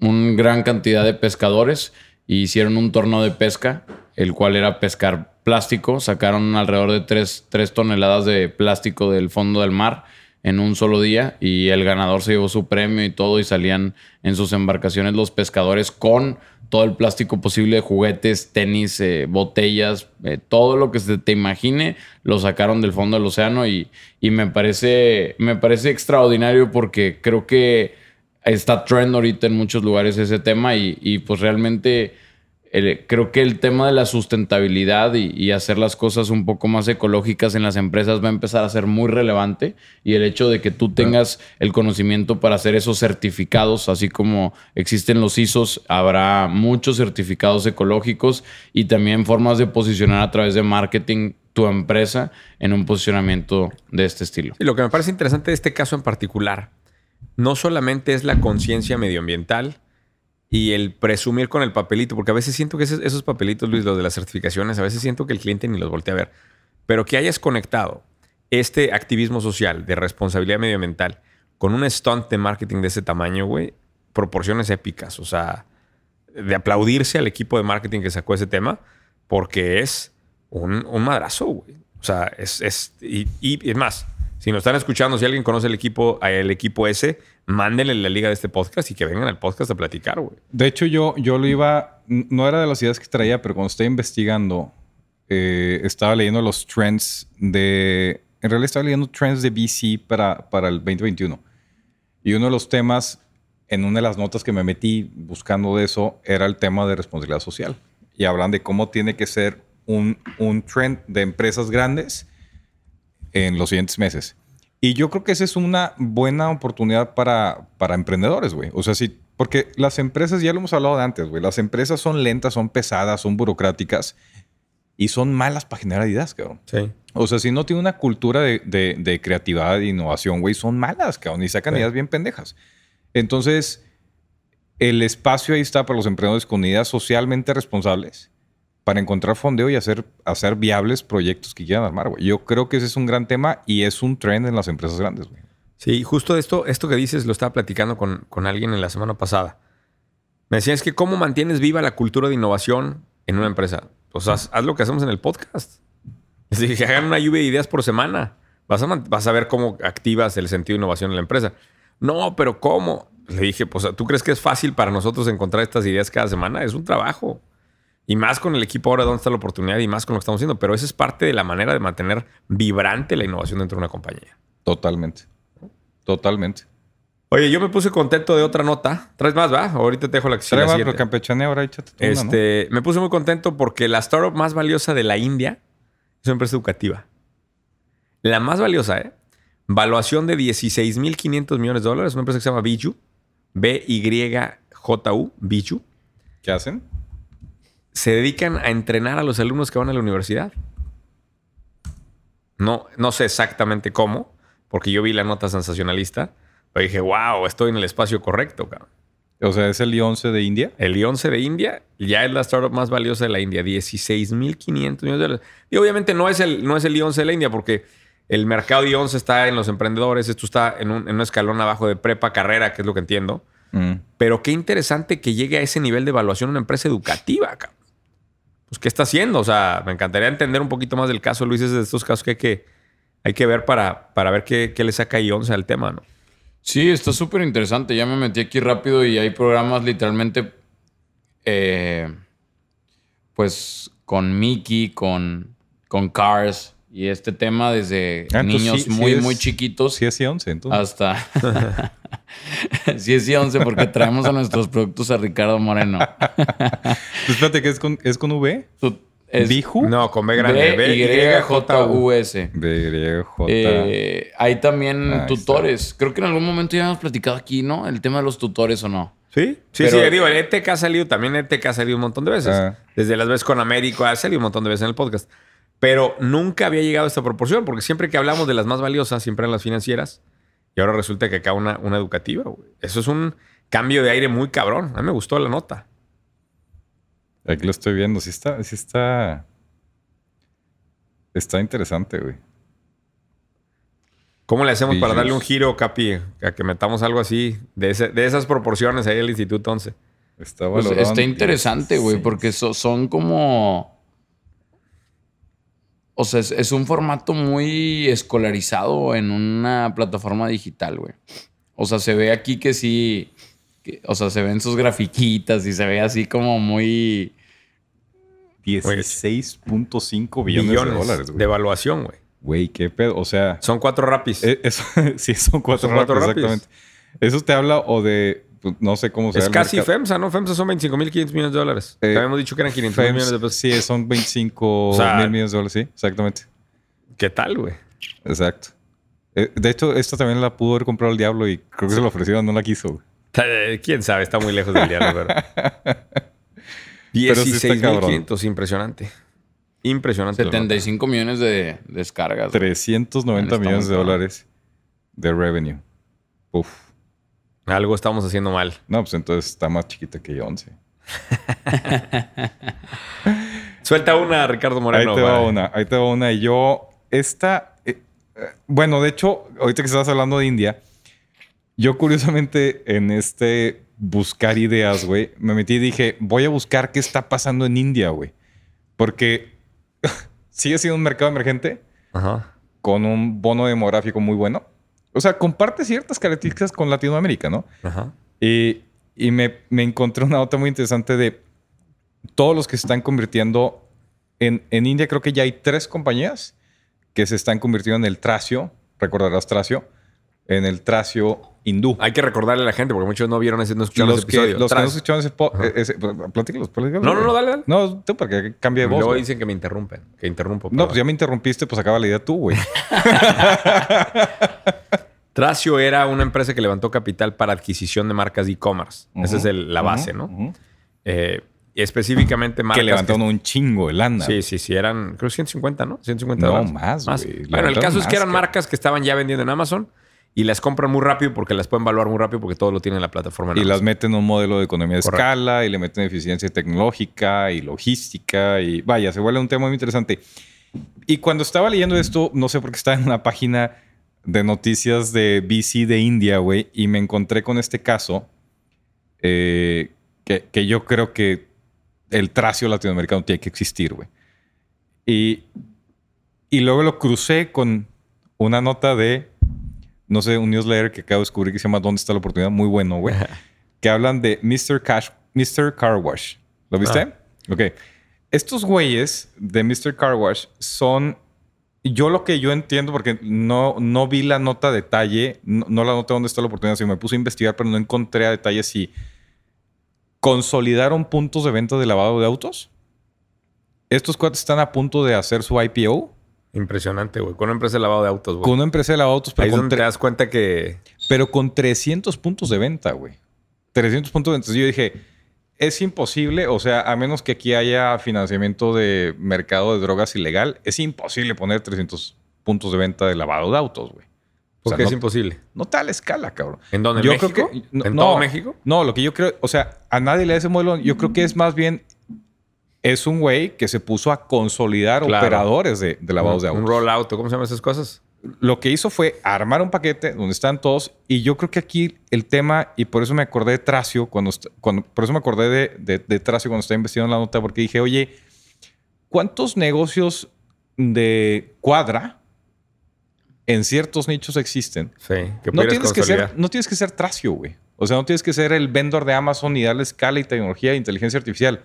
una gran cantidad de pescadores y hicieron un torneo de pesca, el cual era pescar plástico. Sacaron alrededor de 3, toneladas de plástico del fondo del mar en un solo día y el ganador se llevó su premio y todo y salían en sus embarcaciones los pescadores con todo el plástico posible juguetes, tenis, eh, botellas, eh, todo lo que se te imagine, lo sacaron del fondo del océano y, y me, parece, me parece extraordinario porque creo que está trend ahorita en muchos lugares ese tema y, y pues realmente creo que el tema de la sustentabilidad y, hacer las cosas un poco más ecológicas en las empresas va a empezar a ser muy relevante y el hecho de que tú tengas el conocimiento para hacer esos certificados, así como existen los ISOs, habrá muchos certificados ecológicos y también formas de posicionar a través de marketing tu empresa en un posicionamiento de este estilo. Y lo que me parece interesante de este caso en particular, no solamente es la conciencia medioambiental, y el presumir con el papelito, porque a veces siento que esos, papelitos, Luis, los de las certificaciones, a veces siento que el cliente ni los voltea a ver, pero que hayas conectado este activismo social de responsabilidad medioambiental con un stunt de marketing de ese tamaño, güey, proporciones épicas, o sea, de aplaudirse al equipo de marketing que sacó ese tema, porque es un, madrazo, güey. O sea, es, es y es más, si nos están escuchando, si alguien conoce el equipo, el equipo ese, mándenle la liga de este podcast y que vengan al podcast a platicar, güey. De hecho, yo, yo lo iba, no era de las ideas que traía, pero cuando estoy investigando, eh, estaba leyendo los trends de, en realidad estaba leyendo trends de BC para, para el 2021. Y uno de los temas, en una de las notas que me metí buscando de eso, era el tema de responsabilidad social. Y hablan de cómo tiene que ser un, un trend de empresas grandes en los siguientes meses. Y yo creo que esa es una buena oportunidad para, para emprendedores, güey. O sea, sí, porque las empresas, ya lo hemos hablado de antes, güey, las empresas son lentas, son pesadas, son burocráticas y son malas para generar ideas, cabrón. Sí. O sea, si no tiene una cultura de, de, creatividad e innovación, güey, son malas, cabrón, y sacan ideas bien pendejas. Entonces, el espacio ahí está para los emprendedores con ideas socialmente responsables para encontrar fondeo y hacer, hacer viables proyectos que quieran armar, güey. Yo creo que ese es un gran tema y es un trend en las empresas grandes. Sí, justo esto, esto que dices lo estaba platicando con, con alguien en la semana pasada. Me decían, es que cómo mantienes viva la cultura de innovación en una empresa. Pues haz, lo que hacemos en el podcast. Es decir, que hagan una lluvia de ideas por semana. Vas a, vas a ver cómo activas el sentido de innovación en la empresa. No, pero ¿cómo? Le dije, pues, ¿tú crees que es fácil para nosotros encontrar estas ideas cada semana? Es un trabajo. Y más con el equipo ahora donde está la oportunidad y más con lo que estamos haciendo. Pero esa es parte de la manera de mantener vibrante la innovación dentro de una compañía. Totalmente. Totalmente. Oye, yo me puse contento de otra nota. ¿Traes más, va? Ahorita te dejo la que Trae más, pero campechane ahora échate tú este, Me puse muy contento porque la startup más valiosa de la India es una empresa educativa. La más valiosa, ¿eh? Valuación de 16.500 millones de dólares. Una empresa que se llama Biju. B-Y-J-U. Biju. ¿Qué hacen? Se dedican a entrenar a los alumnos que van a la universidad. No, no sé exactamente cómo, porque yo vi la nota sensacionalista, pero dije, wow, estoy en el espacio correcto, cabrón. O sea, ¿es el I-11 de India? El I-11 de India ya es la startup más valiosa de la India. 16.500 millones de dólares. Y obviamente no es el, no es el I-11 de la India porque el mercado I-11 está en los emprendedores. Esto está en un, en un escalón abajo de prepa, carrera, que es lo que entiendo. Mm. Pero qué interesante que llegue a ese nivel de evaluación una empresa educativa, cabrón. Pues, ¿qué está haciendo? O sea, me encantaría entender un poquito más del caso, Luis, es de estos casos que hay que, hay que ver para, para ver qué, le saca Ionce al tema, ¿no? Sí, está súper interesante. Ya me metí aquí rápido y hay programas literalmente, eh, pues, con Mickey, con, con Cars, y este tema desde ah, niños muy, muy chiquitos. Sí es I-11, entonces. Hasta... sí es I-11 porque traemos a nuestros productos a Ricardo Moreno. pues espérate, ¿que es con, es con V? Es, ¿Biju? No, con B grande. B, Y, J, U, S. B, Y, J. Eh, hay también tutores. Creo que en algún momento ya hemos platicado aquí, ¿no? El tema de los tutores o no. Sí, sí, sí. Digo, el ETK ha salido, también ETK ha salido un montón de veces. Ah. Desde las veces con Américo ha salido un montón de veces en el podcast. Pero nunca había llegado a esta proporción, porque siempre que hablamos de las más valiosas, siempre eran las financieras. Y ahora resulta que acá una, una educativa, Eso es un cambio de aire muy cabrón. A mí me gustó la nota. Aquí lo estoy viendo. Sí está, sí está. Está interesante, güey. ¿Cómo le hacemos para darle un giro, Capi? A que metamos algo así, de, esas proporciones ahí al Instituto 11. Está, pues está interesante, güey, porque son como o sea, es, un formato muy escolarizado en una plataforma digital, güey. O sea, se ve aquí que sí. que- o sea, se ven sus grafiquitas y se ve así como muy... 16.5 billones, Billones de dólares, de güey. evaluación, güey. Güey, qué pedo. O sea, Son cuatro rapis. eh, eso, sí, son cuatro, Son cuatro rapis, rapis. exactamente. Eso te habla o de, pues, no sé cómo se es casi FEMSA, ¿no? FEMSA son 25.500 millones de dólares. Eh, Habíamos dicho que eran 500 mil millones de pesos. Sí, son 25 O sea, mil millones de dólares, sí, exactamente. ¿Qué tal, güey? Exacto. Eh, de hecho, esta también la pudo haber comprado el diablo y creo que se la ofrecieron, no la quiso. güey. Eh, ¿Quién sabe? Está muy lejos del diablo, pero... Pero sí está cabrón. 16.500, impresionante. Impresionante. la nota. 75 millones de descargas. güey. 390 Está muy millones de dólares de revenue. Uf. Algo estamos haciendo mal. No, pues entonces está más chiquita que 11. Suelta una, Ricardo Moreno. ahí te va una, ahí te va una. Y yo, esta, eh, eh, bueno, de hecho, ahorita que estabas hablando de India, yo curiosamente en este buscar ideas, güey, me metí y dije, voy a buscar qué está pasando en India, güey. Porque sigue siendo un mercado emergente Ajá. con un bono demográfico muy bueno. O sea, comparte ciertas características con Latinoamérica, ¿no? Ajá. Y, y me, me encontré una nota muy interesante de todos los que se están convirtiendo en, en India. Creo que ya hay tres compañías que se están convirtiendo en el tracio, recordarás tracio, en el tracio hindú. Hay que recordarle a la gente porque muchos no vieron ese, no escucharon los ese que, episodio. los que no Tras. escucharon ese, po- ese platícalos, platícalos, No, no, no, dale, dale. No, tú para que cambie de voz. Luego dicen que me interrumpen. Que interrumpo. No, pues ya me interrumpiste, pues acaba la idea tú, güey. Tracio era una empresa que levantó capital para adquisición de marcas de e-commerce. Esa es el- la base, ¿no? Eh, específicamente marcas. Que levantaron un chingo de lana. Sí, sí, sí. Eran, creo, 150, ¿no? 150 No, dólares. más, güey. Bueno, el caso es más, que eran marcas que estaban ya vendiendo en Amazon y las compran muy rápido porque las pueden evaluar muy rápido porque todo lo tiene en la plataforma. en Y las meten en un modelo de economía de Correcto. escala y le meten eficiencia tecnológica y logística y vaya, se vuelve un tema muy interesante. Y cuando estaba leyendo esto, no sé por qué estaba en una página de noticias de BC de India, güey, y me encontré con este caso eh, que, que yo creo que el tracio latinoamericano tiene que existir, güey. Y, y luego lo crucé con una nota de, no sé, un newsletter que acabo de descubrir que se llama ¿Dónde está la oportunidad? Muy bueno, güey. que hablan de Mr. Cash, Mr. Car Wash. ¿Lo viste? Ok. Estos güeyes de Mr. Car Wash son. Yo lo que yo entiendo, porque no, no vi la nota a detalle, no, no la nota dónde está la oportunidad, sino me puse a investigar, pero no encontré a detalle si consolidaron puntos de venta de lavado de autos. Estos cuates están a punto de hacer su IPO Impresionante, güey. Con una empresa de lavado de autos, güey. con una empresa de lavado de autos, Ahí pero es con, donde te das cuenta que... pero con 300 puntos de venta, güey. 300 puntos de venta. Entonces yo dije, es imposible, o sea, a menos que aquí haya financiamiento de mercado de drogas ilegal, es imposible poner 300 puntos de venta de lavado de autos, güey. O sea, es no, imposible. no tal escala, cabrón. ¿En dónde? ¿En Yo México? creo que- no- ¿En no. todo México? No, lo que yo creo, o sea, a nadie le da ese modelo. Yo creo que es más bien, es un güey que se puso a consolidar Claro. operadores de, de lavados de Un autos. rollout, ¿cómo se llaman esas cosas? Lo que hizo fue armar un paquete donde están todos y yo creo que aquí el tema y por eso me acordé de Tracio cuando, cuando por eso me acordé de, de, de Tracio cuando estaba investigando la nota porque dije oye ¿cuántos negocios de cuadra en ciertos nichos existen? Sí. Que No tienes, que ser, no tienes que ser Tracio, güey. O sea, no tienes que ser el vendor de Amazon y darle escala y tecnología e inteligencia artificial.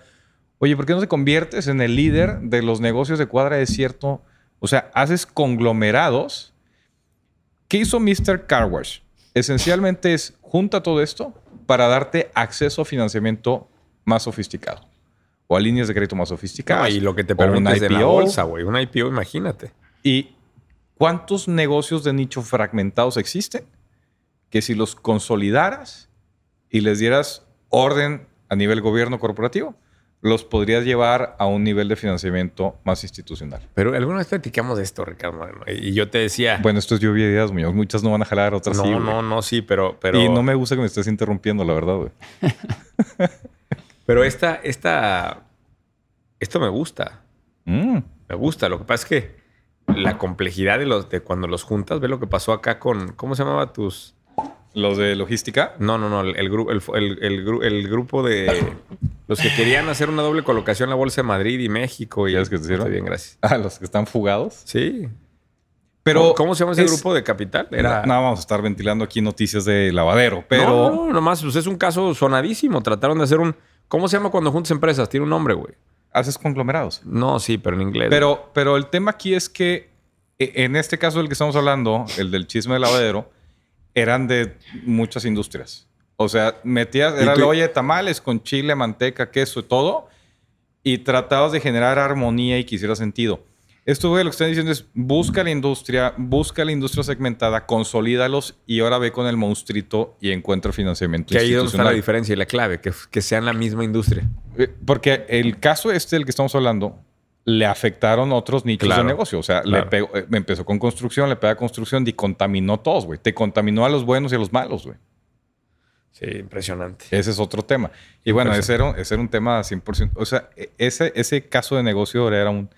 Oye, ¿por qué no te conviertes en el líder de los negocios de cuadra de cierto? O sea, haces conglomerados. ¿Qué hizo Mr. Car Wash? Esencialmente es junta todo esto para darte acceso a financiamiento más sofisticado o a líneas de crédito más No, sofisticadas. y lo que te permite un es de la IPO. bolsa, güey. Una IPO, imagínate. ¿Y cuántos negocios de nicho fragmentados existen? Que si los consolidaras y les dieras orden a nivel gobierno corporativo, los podrías llevar a un nivel de financiamiento más institucional. Pero alguna vez platicamos de esto, Ricardo Moreno. Y yo te decía... Bueno, esto es lluvia de ideas, Muñoz. Muchas no van a jalar, otras no, sí. güey. no, no, sí, pero... pero Y no me gusta que me estés interrumpiendo, la verdad, güey. Pero esta, esta... Esto me gusta. Mm. Me gusta. Lo que pasa es que la complejidad de, los, de cuando los juntas, ve lo que pasó acá con... ¿Cómo se llamaba tus...? Los de logística. No, no, no. El, el, el, el grupo de... Los que querían hacer una doble colocación en la Bolsa de Madrid y México. Y, ¿Ya ves que te? Está bien, gracias. Ah, los que están fugados. Sí. Pero ¿Cómo, se llama ese es- grupo de capital? Era... No, vamos a estar ventilando aquí noticias de lavadero, pero... No, no, nomás, pues es un caso sonadísimo. Trataron de hacer un... ¿Cómo se llama cuando juntas empresas? Tiene un nombre, güey. Haces conglomerados. No, sí, pero en inglés. Pero, pero el tema aquí es que e- en este caso del que estamos hablando, el del chisme de lavadero, eran de muchas industrias. O sea, metías, ¿Y era la olla de tamales con chile, manteca, queso y todo, y tratabas de generar armonía y que hiciera sentido. Esto, güey, lo que están diciendo es busca la industria, busca la industria segmentada, consolídalos y ahora ve con el monstruito y encuentra financiamiento Que ahí donde está la diferencia y la clave, que, que sean la misma industria. Eh, Porque el caso este del que estamos hablando le afectaron otros nichos Claro, de negocio. O sea, le claro. pegó- eh, empezó con construcción, le pega a construcción y contaminó todos, güey. Te contaminó a los buenos y a los malos, güey. Sí, impresionante. Ese es otro tema. Y bueno, ese era, ese era un tema 100%. O sea, e- ese, ese caso de negocio era un,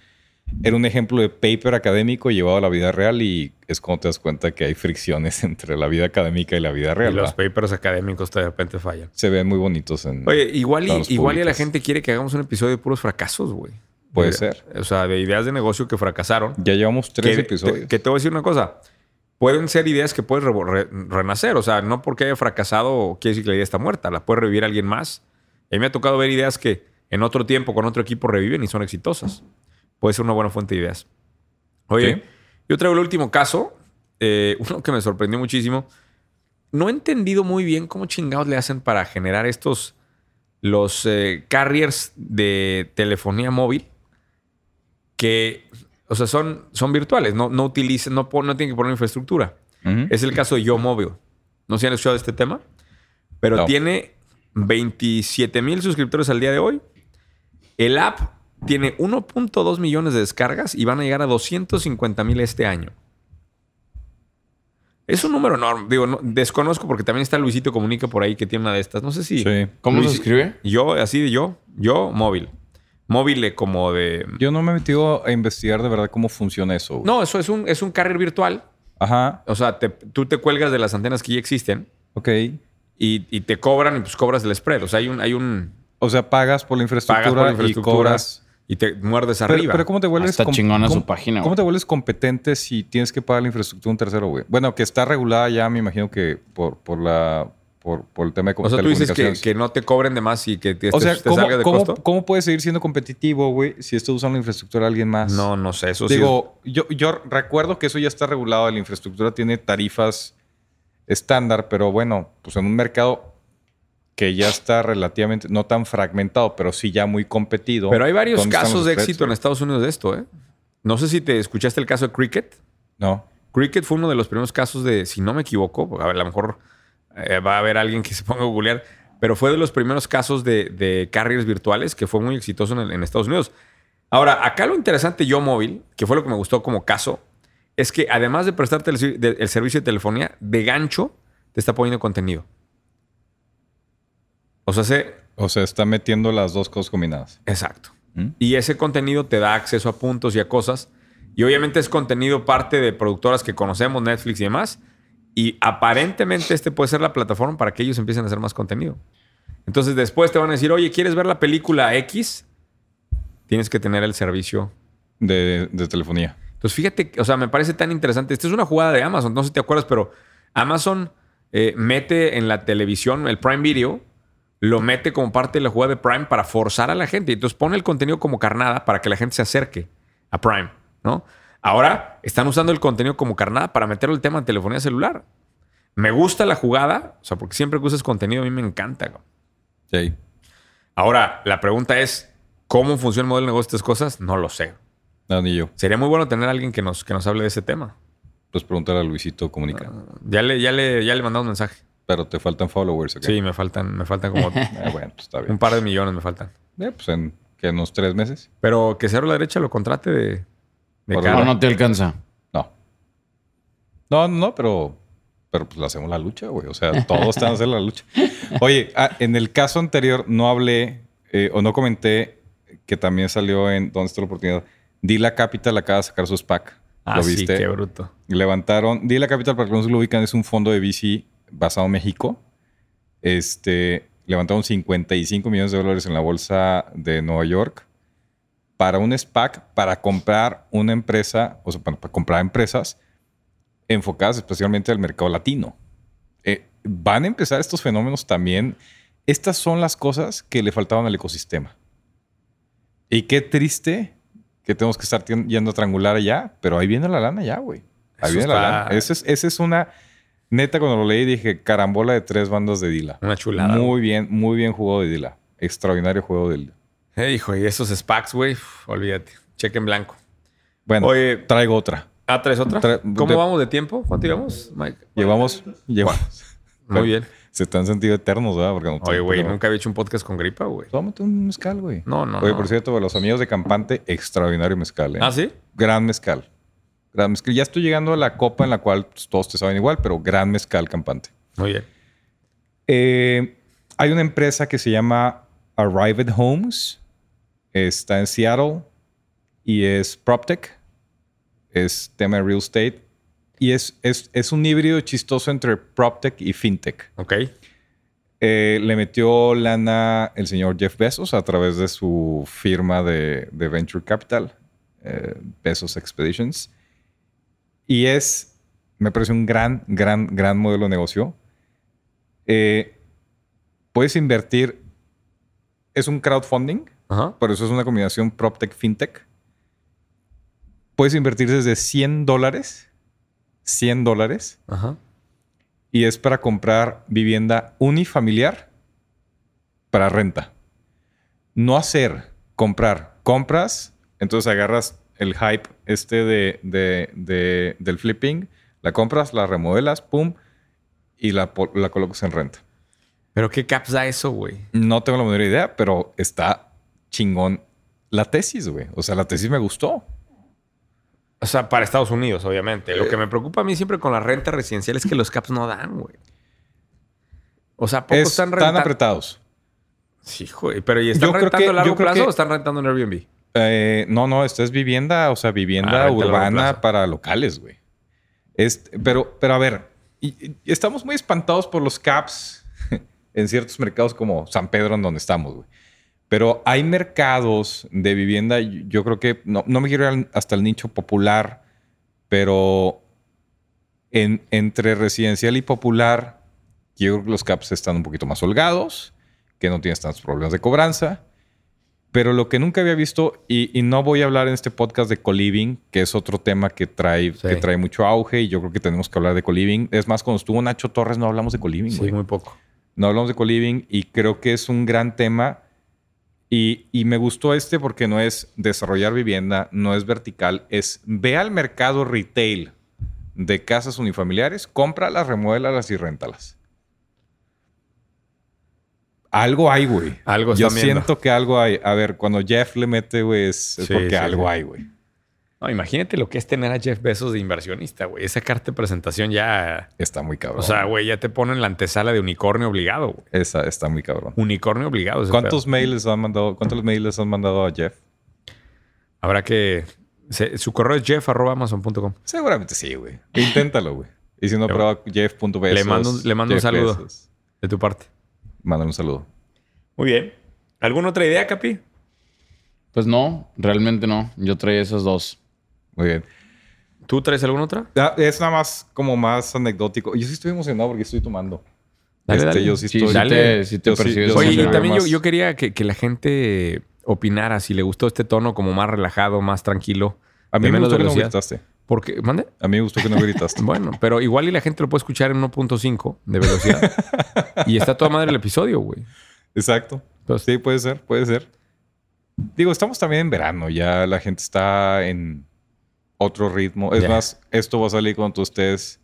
era un ejemplo de paper académico llevado a la vida real y es cuando te das cuenta que hay fricciones entre la vida académica y la vida Y real. los ¿verdad? papers académicos de repente fallan. Se ven muy bonitos en... Oye, igual y, igual y la gente quiere que hagamos un episodio de puros fracasos, güey. Puede De- ser. O sea, de ideas de negocio que fracasaron. Ya llevamos tres que, episodios. te- que te voy a decir una cosa. Pueden ser ideas que puedes re- renacer. O sea, no porque haya fracasado quiere decir que la idea está muerta. La puede revivir alguien más. A mí me ha tocado ver ideas que en otro tiempo con otro equipo reviven y son exitosas. Puede ser una buena fuente de ideas. Oye, Sí. yo traigo el último caso. eh, uno que me sorprendió muchísimo. No he entendido muy bien cómo chingados le hacen para generar estos... Los eh, carriers de telefonía móvil que, o sea, son, son virtuales, no, no utilizan, no, no tienen que poner infraestructura. Es el caso de Yo Móvil. No sé si han escuchado este tema, pero No. tiene 27 mil suscriptores al día de hoy. El app tiene 1.2 millones de descargas y van a llegar a 250 mil este año. Es un número enorme. Digo, no- desconozco porque también está Luisito Comunica por ahí que tiene una de estas. No sé si. Sí. ¿Cómo se Luis- escribe? Yo, así de yo, yo móvil. Móvil como de. Yo no me he metido a investigar de verdad cómo funciona eso. güey. No, eso es un, es un carrier virtual. Ajá. O sea, te- tú te cuelgas de las antenas que ya existen Ok. y, y te cobran y pues cobras el spread. O sea, hay un, hay un O sea, pagas por la infraestructura, pagas por la infraestructura y cobras. y te muerdes Pero, arriba. pero ¿cómo te vuelves Está chingona su cómo- página, ¿Cómo güey. te vuelves competente si tienes que pagar la infraestructura de un tercero, güey? Bueno, que está regulada ya, me imagino que por, por la por, por el tema de o sea, tú dices que, no te cobren de más y que te, o te- sea, te ¿cómo, salga de cómo- costo. cómo puedes seguir siendo competitivo, güey, si estás usando la infraestructura de alguien más? No, no sé. Eso sí. Digo, yo, yo recuerdo que eso ya está regulado. La infraestructura tiene tarifas estándar, pero bueno, pues en un mercado que ya está relativamente, no tan fragmentado, pero sí ya muy competido. Pero hay varios ¿dónde están casos de éxito en? Estados Unidos de esto, ¿eh? No sé si te escuchaste el caso de Cricket. No. Cricket fue uno de los primeros casos de, si no me equivoco, a, ver, a lo mejor eh, va a haber alguien que se ponga a googlear, pero fue de los primeros casos de, de carriers virtuales que fue muy exitoso en, el- en Estados Unidos. Ahora, acá lo interesante Yo Móvil, que fue lo que me gustó como caso, es que además de prestarte el, ser- de- el servicio de telefonía, de gancho te está poniendo contenido. O sea, se, O sea, está metiendo las dos cosas combinadas. exacto. ¿Mm? Y ese contenido te da acceso a puntos y a cosas. Y obviamente es contenido parte de productoras que conocemos, Netflix y demás. Y aparentemente este puede ser la plataforma para que ellos empiecen a hacer más contenido. Entonces después te van a decir, oye, ¿quieres ver la película X? Tienes que tener el servicio. De, de telefonía. Entonces fíjate, o sea, me parece tan interesante. Esta es una jugada de Amazon, no sé si te acuerdas, pero Amazon eh, mete en la televisión el Prime Video, lo mete como parte de la jugada de Prime para forzar a la gente. Entonces pone el contenido como carnada para que la gente se acerque a Prime, ¿no? Ahora están usando el contenido como carnada para meter el tema de telefonía celular. Me gusta la jugada, o sea, porque siempre que usas contenido a mí me encanta. Sí. Ahora, la pregunta es, ¿cómo funciona el modelo de negocio de estas cosas? No lo sé. No, ni yo. Sería muy bueno tener a alguien que nos, que nos hable de ese tema. Pues preguntar a Luisito Comunica. Ya le, ya le, ya le mandamos un mensaje. Pero te faltan followers, ¿ok? Sí, me faltan, me faltan como Ah, bueno, pues está bien. un par de millones me faltan. Eh, pues en que en unos tres meses. Pero que Cero a la derecha lo contrate de, de cara. No, no te alcanza. No. No, no, pero, pero pues le hacemos la lucha, güey. O sea, todos están hacer la lucha. Oye, ah, en el caso anterior no hablé eh, o no comenté que también salió en ¿Dónde está la oportunidad? Dila Capital acaba de sacar su SPAC. Ah, ¿Lo sí, viste? qué bruto. Levantaron. Dila Capital, para que no se lo ubican, es un fondo de VC basado en México. Este, levantaron 55 millones de dólares en la bolsa de Nueva York para un SPAC para comprar una empresa, o sea, para, para comprar empresas enfocadas especialmente al mercado latino. Eh, van a empezar estos fenómenos también. Estas son las cosas que le faltaban al ecosistema. Y qué triste que tenemos que estar yendo a triangular allá, pero ahí viene la lana ya, güey. Ahí Eso viene la lana. Esa es, esa es una... Neta, cuando lo leí dije, carambola de tres bandas de Dila. Una chulada. Muy bien, muy bien jugado de Dila. Extraordinario juego de Dila. Eh, hijo, y esos SPACs, güey, olvídate. Cheque en blanco. Bueno, Oye, traigo otra. ¿ah, traes otra? Tra- ¿Cómo de- vamos de tiempo? ¿Cuánto llevamos, Mike? Llevamos... llevamos. Muy bien. Se han sentido eternos, ¿verdad? Porque no Oye, güey, nunca había hecho un podcast con gripa, güey. Tómate un mezcal, güey. No, no, Oye, no. por cierto, los amigos de Campante, extraordinario mezcal, ¿eh? ¿Ah, sí? Gran mezcal. Gran mezcal. Ya estoy llegando a la copa en la cual todos te saben igual, pero gran mezcal Campante. Muy bien. Eh, hay una empresa que se llama Arrived Homes. Está en Seattle y es PropTech. Es tema de real estate. Y es, es, es un híbrido chistoso entre PropTech y FinTech. Ok. Eh, le metió lana el señor Jeff Bezos a través de su firma de, de Venture Capital, eh, Bezos Expeditions. Y es, me parece un gran, gran, gran modelo de negocio. Eh, puedes invertir, es un crowdfunding, Ajá. por eso es una combinación PropTech FinTech. Puedes invertir desde 100 dólares, 100 dólares, Ajá. y es para comprar vivienda unifamiliar para renta. No hacer, comprar. Compras, entonces agarras el hype este de, de- de- del flipping, la compras, la remodelas, pum, y la, la colocas en renta. Pero ¿qué caps da eso, güey? No tengo la menor idea, pero está chingón la tesis, güey. O sea, la tesis me gustó. O sea, para Estados Unidos, obviamente. Lo que me preocupa a mí siempre con la renta residencial es que los caps no dan, güey. O sea, ¿poco Es- están están rentando? apretados. Sí, güey. Pero ¿y están Yo rentando que- a largo plazo que- o están rentando en Airbnb? Eh, no, no, esto es vivienda, o sea, Ah, vivienda renta a largo urbana para locales, güey. Es- pero, pero a ver, y- y estamos muy espantados por los caps en ciertos mercados como San Pedro, en donde estamos, güey. Pero hay mercados de vivienda, yo creo que, no, no me quiero ir hasta el nicho popular, pero en- entre residencial y popular, yo creo que los caps están un poquito más holgados, que no tienes tantos problemas de cobranza. Pero lo que nunca había visto, y, y no voy a hablar en este podcast de co-living, que es otro tema que trae, Sí. que trae mucho auge, y yo creo que tenemos que hablar de co-living. Es más, cuando estuvo Nacho Torres no hablamos de co-living, Sí, muy poco. No hablamos de co-living, y creo que es un gran tema. Y, y me gustó este porque no es desarrollar vivienda, no es vertical, es ve al mercado retail de casas unifamiliares, cómpralas, remuélalas y réntalas. Algo hay, güey. Algo Yo siento que algo hay. A ver, cuando Jeff le mete, güey, es, es Sí, porque sí, algo sí. hay, güey. No, imagínate lo que es tener a Jeff Bezos de inversionista, güey. Esa carta de presentación ya... Está muy cabrón. O sea, güey, ya te ponen la antesala de unicornio obligado, güey. Esa está muy cabrón. Unicornio obligado. ese ¿Cuántos pedo. mails han mandado? ¿Cuántos mails les han mandado a Jeff? Habrá que... se- su correo es jeff.amazon.com. Seguramente sí, güey. Inténtalo, güey. Y si no, Le- prueba jeff.besos. le mando un- le mando un saludo. Bezos. De tu parte. Mándale un saludo. Muy bien. ¿Alguna otra idea, Capi? Pues no, realmente no. Yo traía esas dos. Muy bien. ¿Tú traes alguna otra? Ah, Es nada más como más anecdótico. Yo sí estoy emocionado porque estoy tomando. Dale, Este, dale. Yo sí Sí, estoy. sí Dale. te, sí te Yo Oye, y también yo, yo quería que, que la gente opinara si le gustó este tono como más relajado, más tranquilo. A mí de me menos gustó que no gritaste. Porque, ¿mande? A mí me gustó que no gritaste. Bueno, pero igual y la gente lo puede escuchar en 1.5 de velocidad. y está toda madre el episodio, güey. Exacto. Entonces, Sí, puede ser, puede ser. Digo, estamos también en verano, ya la gente está en otro ritmo. Es Ya. más, esto va a salir cuando tú estés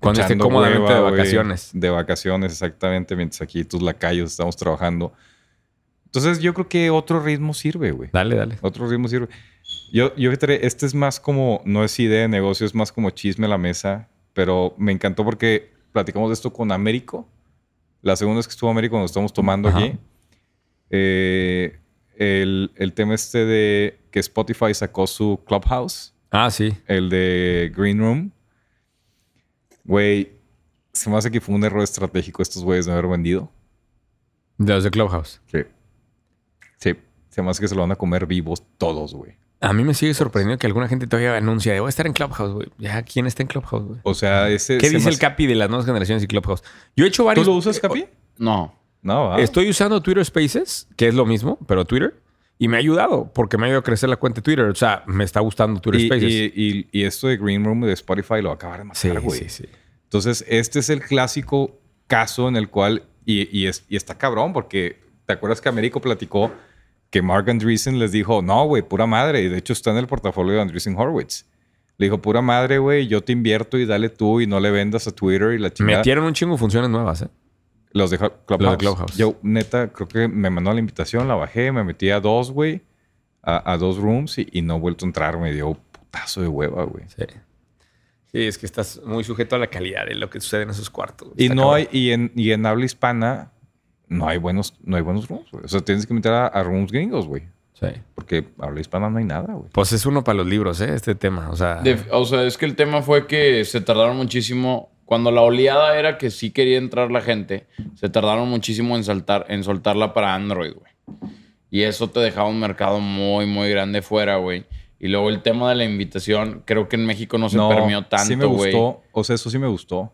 cuando esté cómodamente hueva, de vacaciones. De vacaciones, exactamente, mientras aquí tus lacayos estamos trabajando. Entonces, yo creo que otro ritmo sirve, güey. Dale, dale. Otro ritmo sirve. Yo, yo este es más como, no es idea de negocio, es más como chisme a la mesa, pero me encantó porque platicamos de esto con Américo. La segunda vez que estuvo Américo, nos estamos tomando Ajá. aquí. Eh, el, el tema este de que Spotify sacó su Clubhouse, Ah, sí. el de Green Room. Güey, se me hace que fue un error estratégico estos güeyes de haber vendido. De los de Clubhouse. Sí. Sí. Se me hace que se lo van a comer vivos todos, güey. A mí me sigue sorprendiendo que alguna gente todavía anuncia de voy a estar en Clubhouse, güey. Ya, ¿quién está en Clubhouse, güey? O sea, ese... ¿Qué se dice el Capi de las nuevas generaciones y Clubhouse? Yo he hecho varios. ¿Tú lo usas, Capi? No. No, ¿va? Estoy usando Twitter Spaces, que es lo mismo, pero Twitter. Y me ha ayudado, porque me ha ayudado a crecer la cuenta de Twitter. O sea, me está gustando Twitter y, Spaces. y, y- y esto de Green Room de Spotify lo va a acabar de sí, matar, güey. sí, sí. Entonces, este es el clásico caso en el cual, y, y es- y está cabrón, porque ¿te acuerdas que Américo platicó que Mark Andreessen les dijo, no, güey, pura madre, y de hecho está en el portafolio de Andreessen Horowitz. Le dijo, pura madre, güey, yo te invierto y dale tú y no le vendas a Twitter y la chingada. Metieron un chingo de funciones nuevas, ¿eh? Los de Clubhouse. Los de Clubhouse. Yo, neta, creo que me mandó la invitación, la bajé, me metí a dos, güey, a, a dos rooms y, y no he vuelto a entrar. Me dio putazo de hueva, güey. Sí. Sí, es que estás muy sujeto a la calidad de lo que sucede en esos cuartos. Y Está no cabrón. hay, y en, y en habla hispana no hay buenos, no hay buenos rooms, güey. O sea, tienes que meter a, a rooms gringos, güey. Sí. Porque habla hispana no hay nada, güey. Pues es uno para los libros, ¿eh? Este tema. O sea, De- o sea, es que el tema fue que se tardaron muchísimo. Cuando la oleada era que sí quería entrar la gente, se tardaron muchísimo en, saltar, en soltarla para Android, güey. Y eso te dejaba un mercado muy, muy grande fuera, güey. Y luego el tema de la invitación, creo que en México no se permeó tanto, sí me güey. gustó. O sea, eso sí me gustó.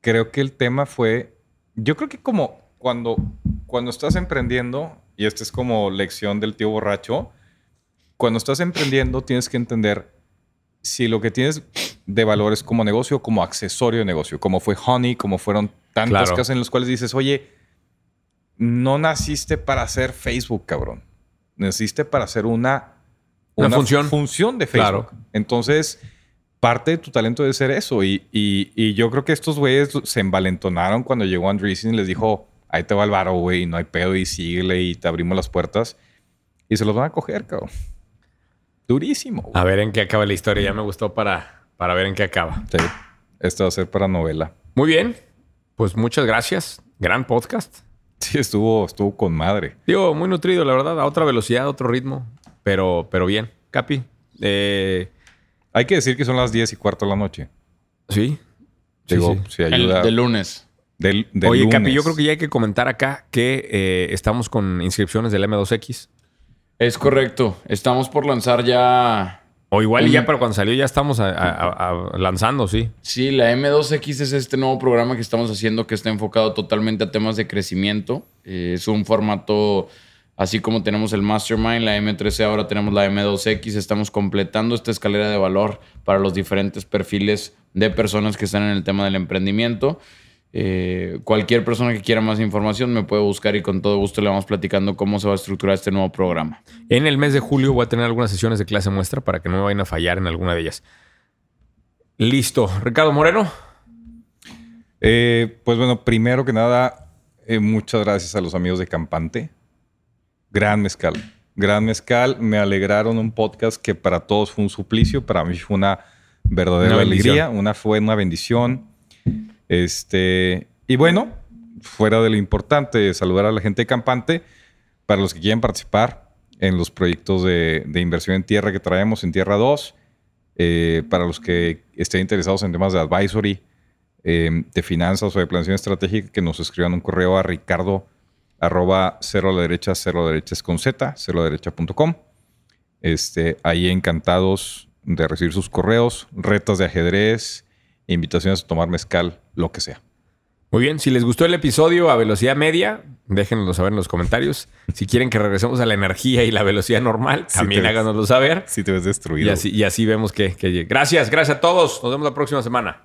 Creo que el tema fue... Yo creo que como cuando, cuando estás emprendiendo, y esta es como lección del tío borracho, cuando estás emprendiendo tienes que entender si lo que tienes de valor es como negocio como accesorio de negocio, como fue Honey, como fueron tantos Claro. casos en los cuales dices, oye, no naciste para hacer Facebook, cabrón. Naciste para hacer una, Una función. función de Facebook. Claro. Entonces, parte de tu talento debe ser eso. Y, y- y yo creo que estos güeyes se envalentonaron cuando llegó Andreessen y les dijo, ahí te va el varo, güey, no hay pedo y síguele y te abrimos las puertas. Y se los van a coger, cabrón. Durísimo. güey. a ver en qué acaba la historia. Ya me gustó para, para ver en qué acaba. Sí. Esto va a ser para novela. Muy bien. Pues muchas gracias. Gran podcast. Sí, estuvo, estuvo con madre. Digo, muy nutrido, la verdad. A otra velocidad, a otro ritmo. Pero, pero bien. Capi. Eh, Hay que decir que son las 10 y cuarto de la noche. sí. Digo, sí. si El ayuda. de lunes. del, del Oye, Capi, yo creo que ya hay que comentar acá que eh, estamos con inscripciones del M2X. Es correcto. Estamos por lanzar ya O igual y ya, pero cuando salió ya estamos a- a- a- lanzando, sí. Sí, la M2X es este nuevo programa que estamos haciendo que está enfocado totalmente a temas de crecimiento. Eh, es un formato, así como tenemos el Mastermind, la M13, ahora tenemos la M2X. Estamos completando esta escalera de valor para los diferentes perfiles de personas que están en el tema del emprendimiento. Eh, cualquier persona que quiera más información me puede buscar y con todo gusto le vamos platicando cómo se va a estructurar este nuevo programa. En el mes de julio voy a tener algunas sesiones de clase muestra para que no me vayan a fallar en alguna de ellas. Listo. Ricardo Moreno. Eh, pues bueno, primero que nada, eh, muchas gracias a los amigos de Campante. Gran mezcal. Gran mezcal. Me alegraron un podcast que para todos fue un suplicio. Para mí fue una verdadera Una alegría. Una fue una bendición. Este, y bueno, fuera de lo importante, saludar a la gente Campante. Para los que quieran participar en los proyectos de, inversión en tierra que traemos en Tierra 2. eh, para los que estén interesados en temas de advisory, eh, de finanzas o de planeación estratégica, que nos escriban un correo a ricardo arroba cero a la derecha, cero a la derecha es con z, cero a la derecha.com. Este, ahí encantados de recibir sus correos, retas de ajedrez, invitaciones a tomar mezcal, lo que sea. Muy bien. Si les gustó el episodio a velocidad media, déjenoslo saber en los comentarios. Si quieren que regresemos a la energía y la velocidad normal, también háganoslo saber. Si te ves destruido. Y así, y así vemos que, que... Gracias, gracias a todos. Nos vemos la próxima semana.